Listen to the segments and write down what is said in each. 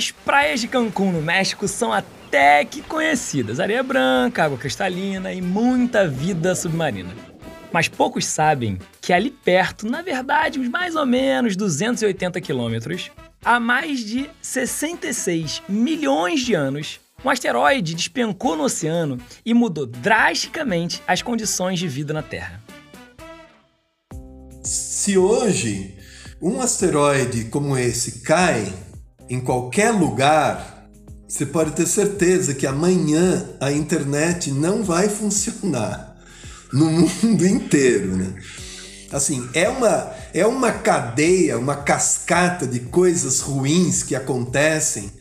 As praias de Cancún, no México, são até que conhecidas: areia branca, água cristalina e muita vida submarina. Mas poucos sabem que ali perto, na verdade, uns mais ou menos 280 quilômetros, há mais de 66 milhões de anos, um asteroide despencou no oceano e mudou drasticamente as condições de vida na Terra. Se hoje um asteroide como esse cai em qualquer lugar, você pode ter certeza que amanhã a internet não vai funcionar no mundo inteiro, né? Assim, é uma, é uma cadeia, uma cascata de coisas ruins que acontecem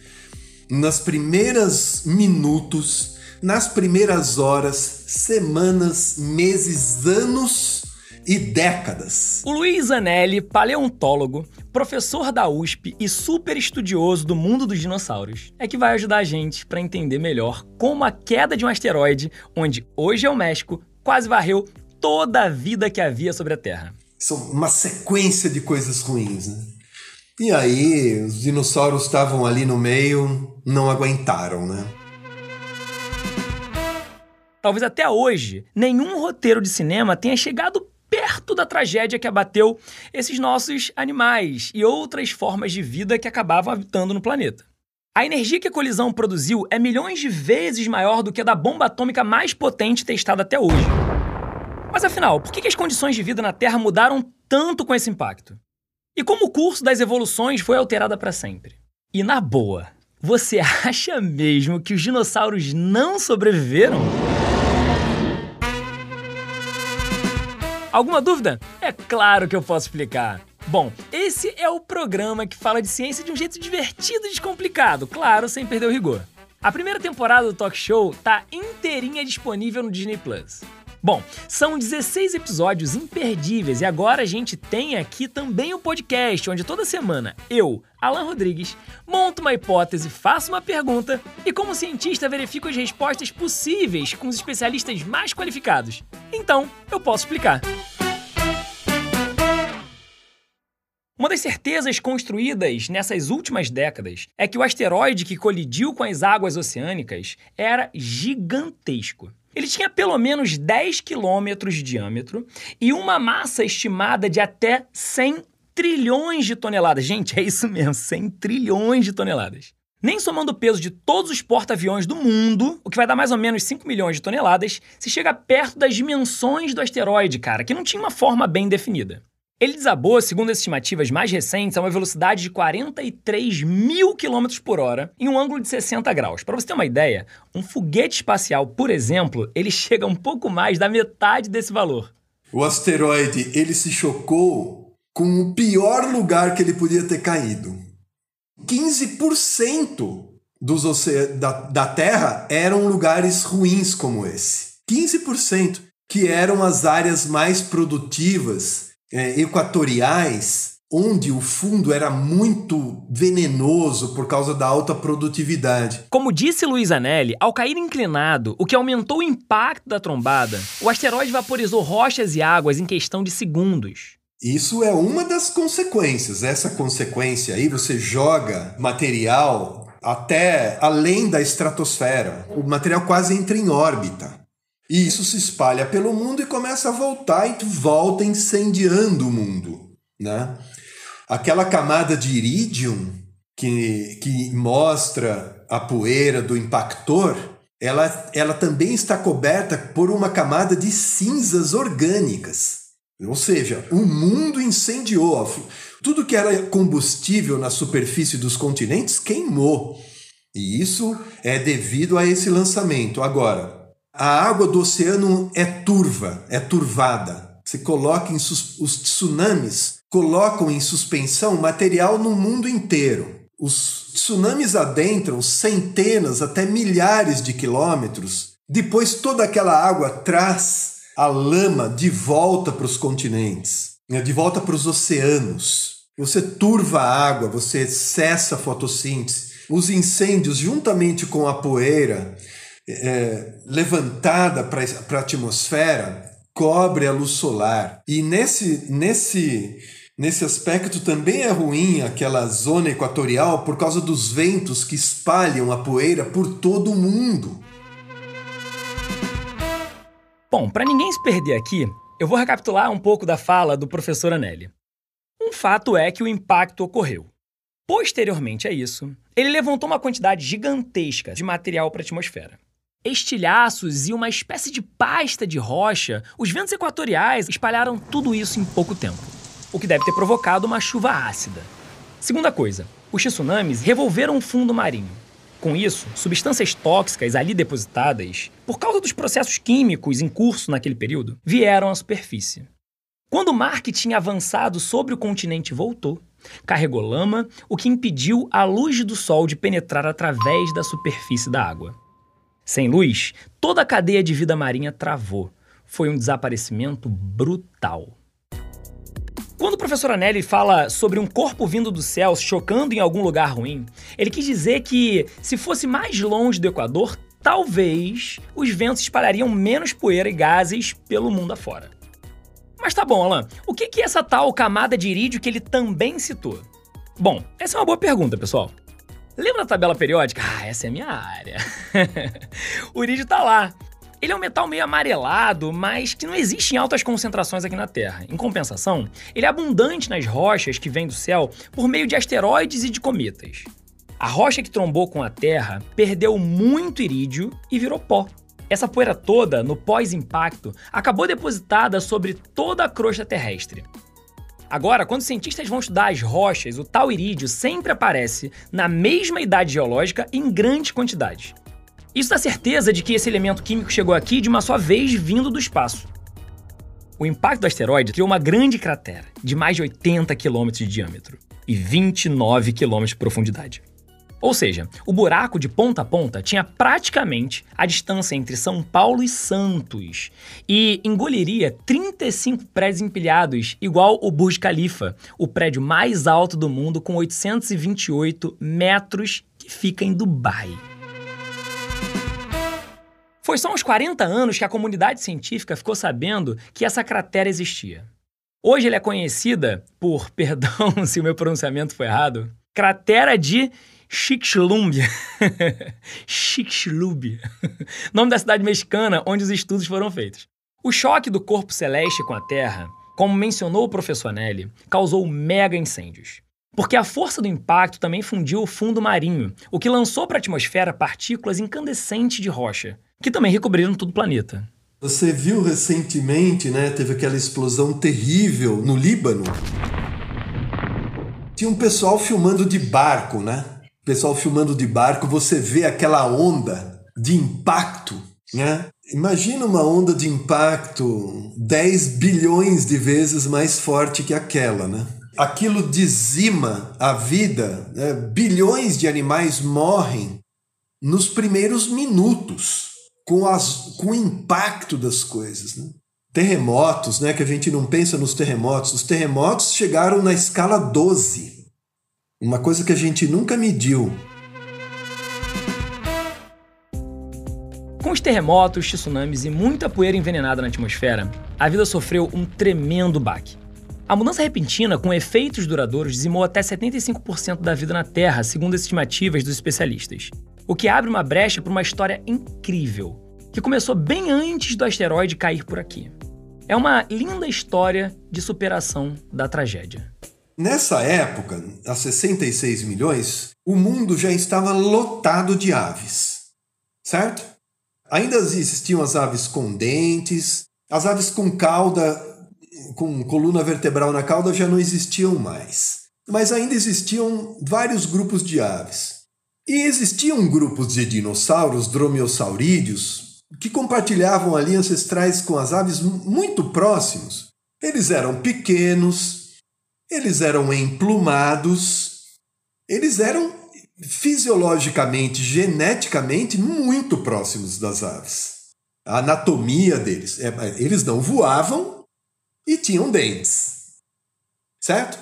nas primeiras minutos, nas primeiras horas, semanas, meses, anos e décadas. O Luiz Anelli, paleontólogo, professor da USP e super estudioso do mundo dos dinossauros, é que vai ajudar a gente para entender melhor como a queda de um asteroide, onde hoje é o México, quase varreu toda a vida que havia sobre a Terra. São uma sequência de coisas ruins, né? E aí, os dinossauros estavam ali no meio, não aguentaram, né? Talvez até hoje nenhum roteiro de cinema tenha chegado perto da tragédia que abateu esses nossos animais e outras formas de vida que acabavam habitando no planeta. A energia que a colisão produziu é milhões de vezes maior do que a da bomba atômica mais potente testada até hoje. Mas afinal, por que as condições de vida na Terra mudaram tanto com esse impacto? E como o curso das evoluções foi alterado para sempre? E na boa, você acha mesmo que os dinossauros não sobreviveram? Alguma dúvida? É claro que eu posso explicar. Bom, esse é o programa que fala de ciência de um jeito divertido e descomplicado, claro, sem perder o rigor. A primeira temporada do Talk Show tá inteirinha disponível no Disney Plus. Bom, são 16 episódios imperdíveis e agora a gente tem aqui também o podcast, onde toda semana eu, Alan Rodrigues, monto uma hipótese, faço uma pergunta e, como cientista, verifico as respostas possíveis com os especialistas mais qualificados. Então, eu posso explicar. Uma das certezas construídas nessas últimas décadas é que o asteroide que colidiu com as águas oceânicas era gigantesco. Ele tinha pelo menos 10 quilômetros de diâmetro e uma massa estimada de até 100 trilhões de toneladas. Gente, é isso mesmo, 100 trilhões de toneladas. Nem somando o peso de todos os porta-aviões do mundo, o que vai dar mais ou menos 5 milhões de toneladas, se chega perto das dimensões do asteroide, cara, que não tinha uma forma bem definida. Ele desabou, segundo as estimativas mais recentes, a uma velocidade de 43 mil quilômetros por hora em um ângulo de 60 graus. Para você ter uma ideia, um foguete espacial, por exemplo, ele chega um pouco mais da metade desse valor. O asteroide, ele se chocou com o pior lugar que ele podia ter caído. 15% dos oce... da, da Terra eram lugares ruins como esse. 15%, que eram as áreas mais produtivas é, equatoriais, onde o fundo era muito venenoso por causa da alta produtividade. Como disse Luiz Anelli, ao cair inclinado, o que aumentou o impacto da trombada, o asteroide vaporizou rochas e águas em questão de segundos. Isso é uma das consequências. Essa consequência aí, você joga material até além da estratosfera. O material quase entra em órbita. E isso se espalha pelo mundo e começa a voltar e volta incendiando o mundo, né? Aquela camada de iridium que, que mostra a poeira do impactor, ela, ela também está coberta por uma camada de cinzas orgânicas. Ou seja, o mundo incendiou. Tudo que era combustível na superfície dos continentes queimou. E isso é devido a esse lançamento. Agora, a água do oceano é turva, é turvada. Você coloca os tsunamis colocam em suspensão material no mundo inteiro. Os tsunamis adentram centenas até milhares de quilômetros. Depois toda aquela água traz a lama de volta para os continentes, né, de volta para os oceanos. Você turva a água, você cessa a fotossíntese. Os incêndios, juntamente com a poeira, é, levantada para a atmosfera cobre a luz solar. E nesse, nesse, Nesse aspecto também é ruim aquela zona equatorial por causa dos ventos que espalham a poeira por todo o mundo. Bom, para ninguém se perder aqui, eu vou recapitular um pouco da fala do professor Anelli. Um fato é que o impacto ocorreu. Posteriormente a isso, ele levantou uma quantidade gigantesca de material para a atmosfera. Estilhaços e uma espécie de pasta de rocha, os ventos equatoriais espalharam tudo isso em pouco tempo o que deve ter provocado uma chuva ácida. Segunda coisa, os tsunamis revolveram o fundo marinho. Com isso, substâncias tóxicas ali depositadas, por causa dos processos químicos em curso naquele período, vieram à superfície. Quando o mar que tinha avançado sobre o continente voltou, carregou lama, o que impediu a luz do sol de penetrar através da superfície da água. Sem luz, toda a cadeia de vida marinha travou. Foi um desaparecimento brutal. Quando o professor Anelli fala sobre um corpo vindo do céu chocando em algum lugar ruim, ele quis dizer que, se fosse mais longe do Equador, talvez os ventos espalhariam menos poeira e gases pelo mundo afora. Mas tá bom, Alan, o que é essa tal camada de irídio que ele também citou? Bom, essa é uma boa pergunta, pessoal. Lembra da tabela periódica? Ah, essa é minha área. o irídio tá lá. Ele é um metal meio amarelado, mas que não existe em altas concentrações aqui na Terra. Em compensação, ele é abundante nas rochas que vêm do céu por meio de asteroides e de cometas. A rocha que trombou com a Terra perdeu muito irídio e virou pó. Essa poeira toda, no pós-impacto, acabou depositada sobre toda a crosta terrestre. Agora, quando cientistas vão estudar as rochas, o tal irídio sempre aparece na mesma idade geológica em grandes quantidades. Isso dá certeza de que esse elemento químico chegou aqui de uma só vez vindo do espaço. O impacto do asteroide criou uma grande cratera de mais de 80 km de diâmetro e 29 km de profundidade. Ou seja, o buraco de ponta a ponta tinha praticamente a distância entre São Paulo e Santos e engoliria 35 prédios empilhados, igual o Burj Khalifa, o prédio mais alto do mundo com 828 metros que fica em Dubai. Foi só uns 40 anos que a comunidade científica ficou sabendo que essa cratera existia. Hoje ele é conhecida por, perdão se o meu pronunciamento foi errado, cratera de Chicxulub. Chicxulub. Nome da cidade mexicana onde os estudos foram feitos. O choque do corpo celeste com a Terra, como mencionou o professor Nelly, causou mega incêndios. Porque a força do impacto também fundiu o fundo marinho, o que lançou para a atmosfera partículas incandescentes de rocha, que também recobriram todo o planeta. Você viu recentemente, né? Teve aquela explosão terrível no Líbano. Tinha um pessoal filmando de barco, né? Pessoal filmando de barco, você vê aquela onda de impacto, né? Imagina uma onda de impacto 10 bilhões de vezes mais forte que aquela, né? Aquilo dizima a vida, né? bilhões de animais morrem nos primeiros minutos com, as, com o impacto das coisas. Né? Terremotos, né, que a gente não pensa nos terremotos. Os terremotos chegaram na escala 12, uma coisa que a gente nunca mediu. Com os terremotos, tsunamis e muita poeira envenenada na atmosfera, a vida sofreu um tremendo baque. A mudança repentina com efeitos duradouros dizimou até 75% da vida na Terra, segundo as estimativas dos especialistas o que abre uma brecha para uma história incrível, que começou bem antes do asteroide cair por aqui. É uma linda história de superação da tragédia. Nessa época, há 66 milhões, o mundo já estava lotado de aves, certo? Ainda existiam as aves com dentes, as aves com cauda, com coluna vertebral na cauda já não existiam mais. Mas ainda existiam vários grupos de aves. E existiam grupos de dinossauros dromeossaurídeos que compartilhavam ali ancestrais com as aves muito próximos. Eles eram pequenos, eles eram emplumados, eles eram fisiologicamente, geneticamente muito próximos das aves. A anatomia deles, é, eles não voavam e tinham dentes. Certo?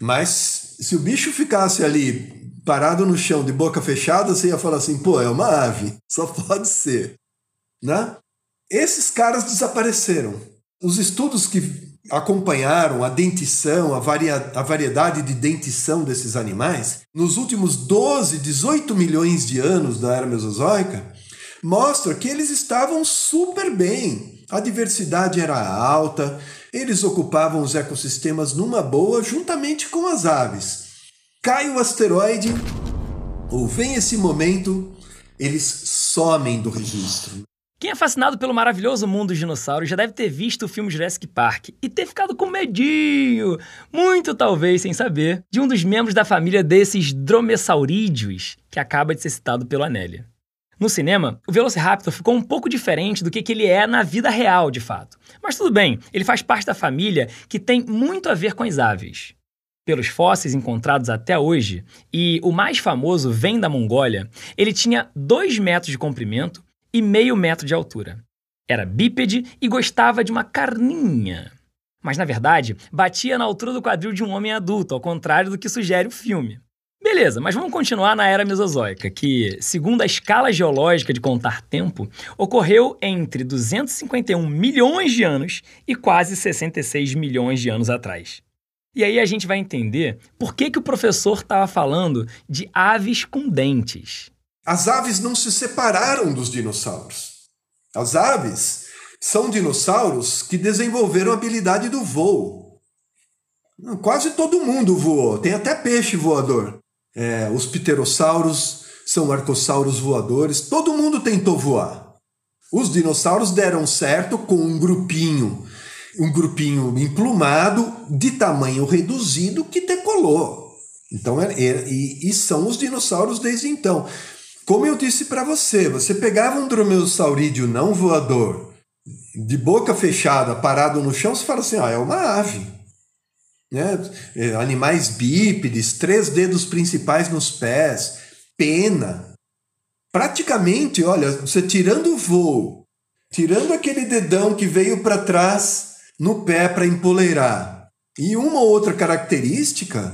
Mas se o bicho ficasse ali parado no chão de boca fechada, você ia falar assim, pô, é uma ave, só pode ser, né? Esses caras desapareceram. Os estudos que acompanharam a dentição, a, varia, a variedade de dentição desses animais, nos últimos 12, 18 milhões de anos da era mesozoica, mostra que eles estavam super bem. A diversidade era alta, eles ocupavam os ecossistemas numa boa, juntamente com as aves. Cai o asteroide, ou vem esse momento, eles somem do registro. Quem é fascinado pelo maravilhoso mundo dos dinossauros já deve ter visto o filme Jurassic Park e ter ficado com medinho, muito talvez sem saber, de um dos membros da família desses dromessaurídeos que acaba de ser citado pelo Anélia. No cinema, o Velociraptor ficou um pouco diferente do que, que ele é na vida real, de fato. Mas tudo bem, ele faz parte da família que tem muito a ver com as aves. Pelos fósseis encontrados até hoje, e o mais famoso vem da Mongólia, ele tinha 2 metros de comprimento e meio metro de altura. Era bípede e gostava de uma carninha. Mas na verdade, batia na altura do quadril de um homem adulto, ao contrário do que sugere o filme. Beleza, mas vamos continuar na era mesozoica, que, segundo a escala geológica de contar tempo, ocorreu entre 251 milhões de anos e quase 66 milhões de anos atrás. E aí a gente vai entender por que, que o professor estava falando de aves com dentes. As aves não se separaram dos dinossauros. As aves são dinossauros que desenvolveram a habilidade do voo. Quase todo mundo voou, tem até peixe voador. É, os pterossauros são arcossauros voadores, todo mundo tentou voar. Os dinossauros deram certo com um grupinho, um grupinho emplumado de tamanho reduzido que decolou. Então, é, é, e, e são os dinossauros desde então. Como eu disse para você, você pegava um dromeossaurídeo não voador, de boca fechada, parado no chão, você fala assim: ah, é uma ave. Né? É, animais bípedes, três dedos principais nos pés, pena. Praticamente, olha, você tirando o voo, tirando aquele dedão que veio para trás no pé para empoleirar, e uma ou outra característica,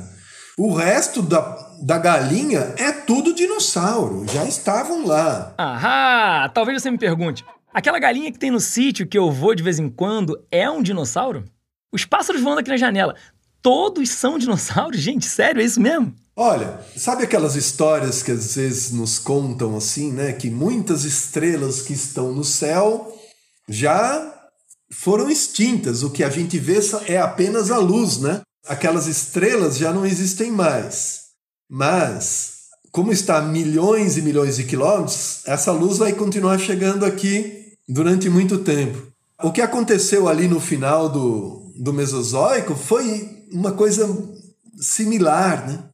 o resto da, da galinha é tudo dinossauro. Já estavam lá. Ahá! Talvez você me pergunte: aquela galinha que tem no sítio que eu vou de vez em quando é um dinossauro? Os pássaros voando aqui na janela, todos são dinossauros? Gente, sério, é isso mesmo? Olha, sabe aquelas histórias que às vezes nos contam assim, né? Que muitas estrelas que estão no céu já foram extintas. O que a gente vê é apenas a luz, né? Aquelas estrelas já não existem mais. Mas, como está a milhões e milhões de quilômetros, essa luz vai continuar chegando aqui durante muito tempo. O que aconteceu ali no final do, do Mesozoico foi uma coisa similar, né?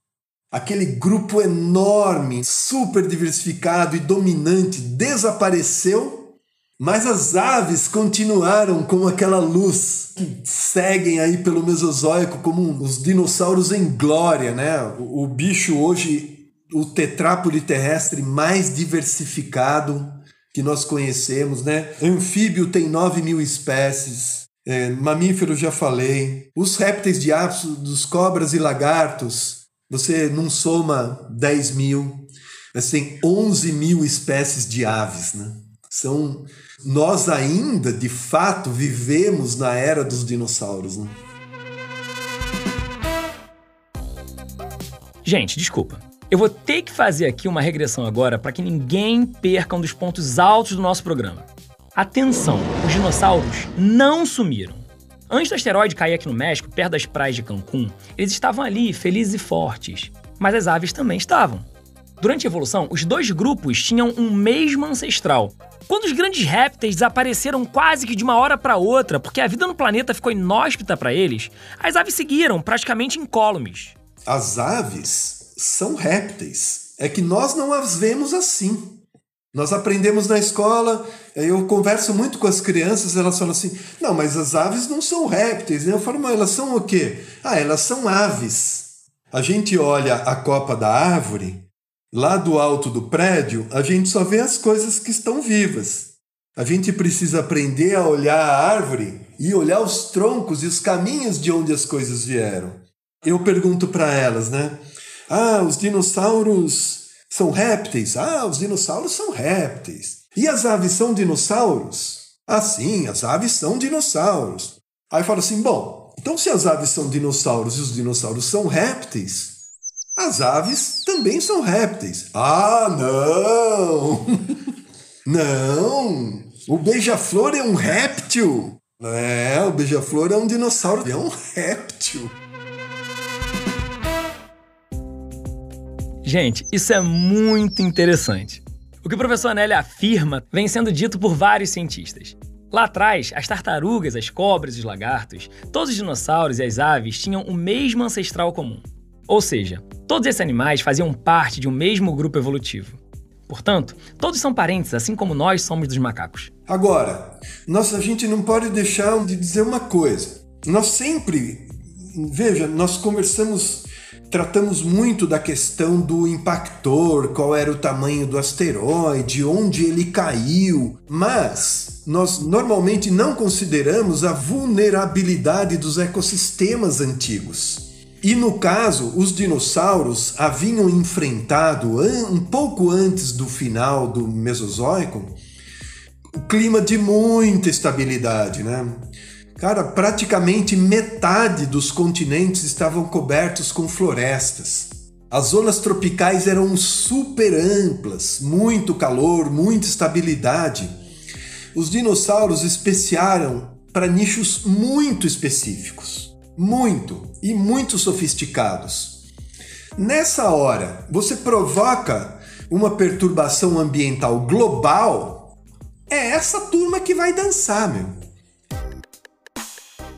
Aquele grupo enorme, super diversificado e dominante desapareceu mas as aves continuaram com aquela luz que seguem aí pelo Mesozoico como os dinossauros em glória, né? O, bicho hoje, o tetrápode terrestre mais diversificado que nós conhecemos, né? Anfíbio tem 9 mil espécies. É, mamífero já falei. Os répteis de dos cobras e lagartos, você não soma 10 mil, mas tem 11 mil espécies de aves, né? São nós ainda, de fato, vivemos na era dos dinossauros. Né? Gente, desculpa. Eu vou ter que fazer aqui uma regressão agora para que ninguém perca um dos pontos altos do nosso programa. Atenção, os dinossauros não sumiram. Antes do asteroide cair aqui no México, perto das praias de Cancún, eles estavam ali, felizes e fortes. Mas as aves também estavam. Durante a evolução, os dois grupos tinham um mesmo ancestral, quando os grandes répteis desapareceram quase que de uma hora para outra, porque a vida no planeta ficou inóspita para eles, as aves seguiram praticamente incólumes. As aves são répteis. É que nós não as vemos assim. Nós aprendemos na escola, eu converso muito com as crianças, elas falam assim: não, mas as aves não são répteis. Eu falo, mas elas são o quê? Ah, elas são aves. A gente olha a copa da árvore Lá do alto do prédio, a gente só vê as coisas que estão vivas. A gente precisa aprender a olhar a árvore e olhar os troncos e os caminhos de onde as coisas vieram. Eu pergunto para elas, né? Ah, os dinossauros são répteis? Ah, os dinossauros são répteis. E as aves são dinossauros? Ah, sim, as aves são dinossauros. Aí fala assim: bom, então se as aves são dinossauros e os dinossauros são répteis, as aves também são répteis. Ah, não! não! O beija-flor é um réptil! É, o beija-flor é um dinossauro, é um réptil. Gente, isso é muito interessante. O que o professor Anelli afirma vem sendo dito por vários cientistas. Lá atrás, as tartarugas, as cobras os lagartos, todos os dinossauros e as aves tinham o mesmo ancestral comum. Ou seja, todos esses animais faziam parte de um mesmo grupo evolutivo. Portanto, todos são parentes, assim como nós somos dos macacos. Agora, nós, a gente não pode deixar de dizer uma coisa. Nós sempre, veja, nós conversamos Tratamos muito da questão do impactor, qual era o tamanho do asteroide, onde ele caiu, mas nós normalmente não consideramos a vulnerabilidade dos ecossistemas antigos. E no caso, os dinossauros haviam enfrentado, um pouco antes do final do Mesozoico, o clima de muita estabilidade, né? Cara, praticamente metade dos continentes estavam cobertos com florestas. As zonas tropicais eram super amplas, muito calor, muita estabilidade. Os dinossauros especiaram para nichos muito específicos, muito e muito sofisticados. Nessa hora, você provoca uma perturbação ambiental global, é essa turma que vai dançar, meu.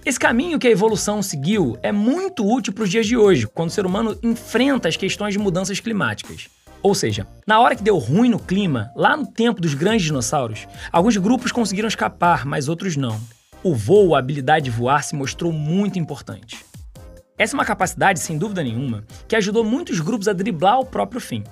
Esse caminho que a evolução seguiu é muito útil para os dias de hoje, quando o ser humano enfrenta as questões de mudanças climáticas. Ou seja, na hora que deu ruim no clima, lá no tempo dos grandes dinossauros, alguns grupos conseguiram escapar, mas outros não. O voo, a habilidade de voar, se mostrou muito importante. Essa é uma capacidade, sem dúvida nenhuma, que ajudou muitos grupos a driblar o próprio fim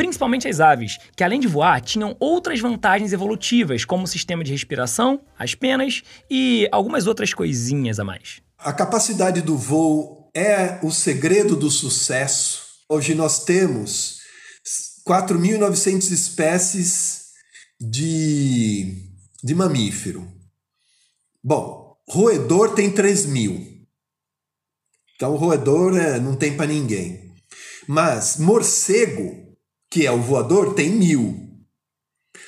principalmente as aves, que além de voar, tinham outras vantagens evolutivas, como o sistema de respiração, as penas e algumas outras coisinhas a mais. A capacidade do voo é o segredo do sucesso. Hoje nós temos 4.900 espécies de, de mamífero. Bom, roedor tem 3 mil. Então, roedor é, não tem para ninguém. Mas morcego que é o voador, tem mil.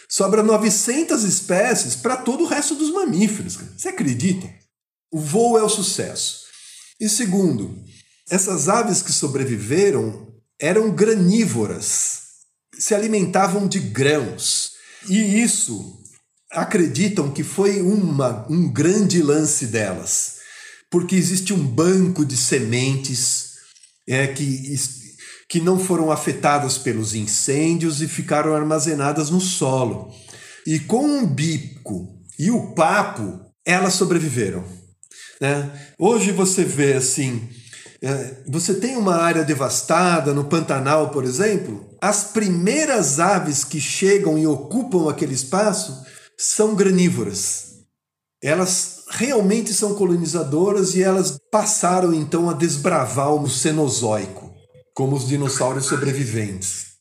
Sobra 900 espécies para todo o resto dos mamíferos. Você acredita? O voo é o sucesso. E segundo, essas aves que sobreviveram eram granívoras, se alimentavam de grãos. E isso acreditam que foi uma, um grande lance delas, porque existe um banco de sementes é, que que não foram afetadas pelos incêndios e ficaram armazenadas no solo. E com o bico e o papo, elas sobreviveram. Né? Hoje você vê assim, é, você tem uma área devastada no Pantanal, por exemplo, as primeiras aves que chegam e ocupam aquele espaço são granívoras. Elas realmente são colonizadoras e elas passaram então a desbravar o Cenozoico como os dinossauros sobreviventes.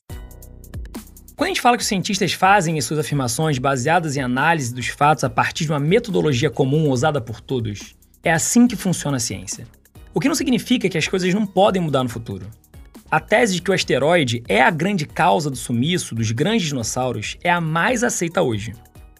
Quando a gente fala que os cientistas fazem as suas afirmações baseadas em análise dos fatos a partir de uma metodologia comum usada por todos, é assim que funciona a ciência. O que não significa que as coisas não podem mudar no futuro. A tese de que o asteroide é a grande causa do sumiço dos grandes dinossauros é a mais aceita hoje.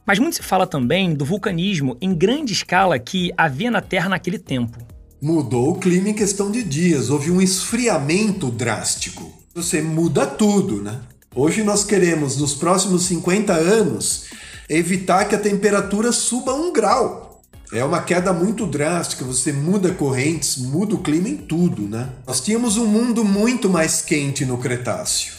Mas muito se fala também do vulcanismo em grande escala que havia na Terra naquele tempo, Mudou o clima em questão de dias, houve um esfriamento drástico. Você muda tudo, né? Hoje nós queremos, nos próximos 50 anos, evitar que a temperatura suba um grau. É uma queda muito drástica, você muda correntes, muda o clima em tudo, né? Nós tínhamos um mundo muito mais quente no Cretáceo.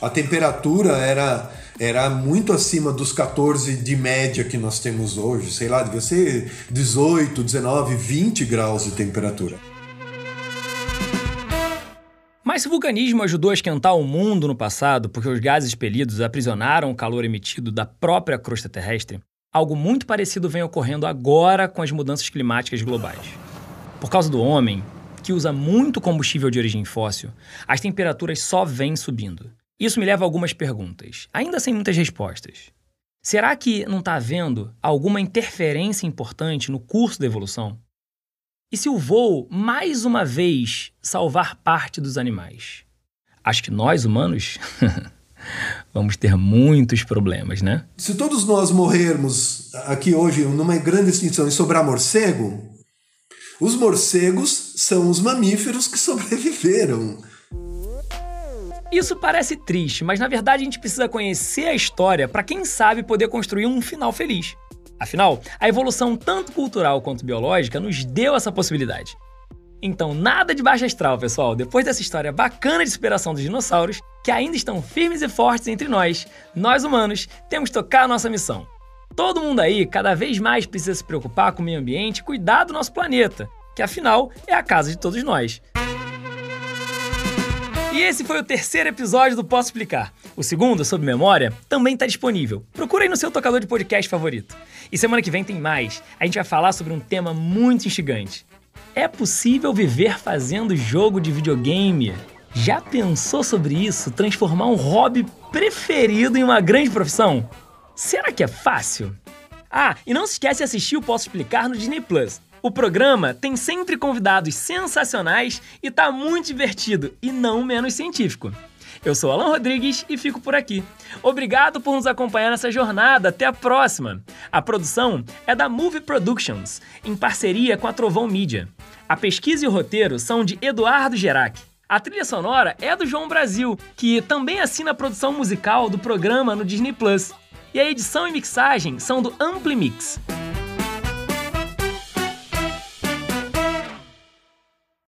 A temperatura era era muito acima dos 14 de média que nós temos hoje. Sei lá, devia ser 18, 19, 20 graus de temperatura. Mas o vulcanismo ajudou a esquentar o mundo no passado porque os gases expelidos aprisionaram o calor emitido da própria crosta terrestre, algo muito parecido vem ocorrendo agora com as mudanças climáticas globais. Por causa do homem, que usa muito combustível de origem fóssil, as temperaturas só vêm subindo. Isso me leva a algumas perguntas, ainda sem muitas respostas. Será que não está havendo alguma interferência importante no curso da evolução? E se o voo, mais uma vez, salvar parte dos animais? Acho que nós, humanos, vamos ter muitos problemas, né? Se todos nós morrermos aqui hoje numa grande extinção e sobrar morcego, os morcegos são os mamíferos que sobreviveram. Isso parece triste, mas na verdade a gente precisa conhecer a história para quem sabe poder construir um final feliz. Afinal, a evolução tanto cultural quanto biológica nos deu essa possibilidade. Então, nada de baixa astral, pessoal. Depois dessa história bacana de superação dos dinossauros, que ainda estão firmes e fortes entre nós, nós humanos temos que tocar a nossa missão. Todo mundo aí cada vez mais precisa se preocupar com o meio ambiente e cuidar do nosso planeta, que afinal é a casa de todos nós. E esse foi o terceiro episódio do Posso Explicar. O segundo, sobre memória, também está disponível. Procura aí no seu tocador de podcast favorito. E semana que vem tem mais. A gente vai falar sobre um tema muito instigante. É possível viver fazendo jogo de videogame? Já pensou sobre isso? Transformar um hobby preferido em uma grande profissão? Será que é fácil? Ah, e não se esquece de assistir o Posso Explicar no Disney Plus. O programa tem sempre convidados sensacionais e tá muito divertido e não menos científico. Eu sou Alan Rodrigues e fico por aqui. Obrigado por nos acompanhar nessa jornada. Até a próxima. A produção é da Movie Productions, em parceria com a Trovão Media. A pesquisa e o roteiro são de Eduardo Gerac. A trilha sonora é do João Brasil, que também assina a produção musical do programa no Disney Plus. E a edição e mixagem são do Ampli Mix.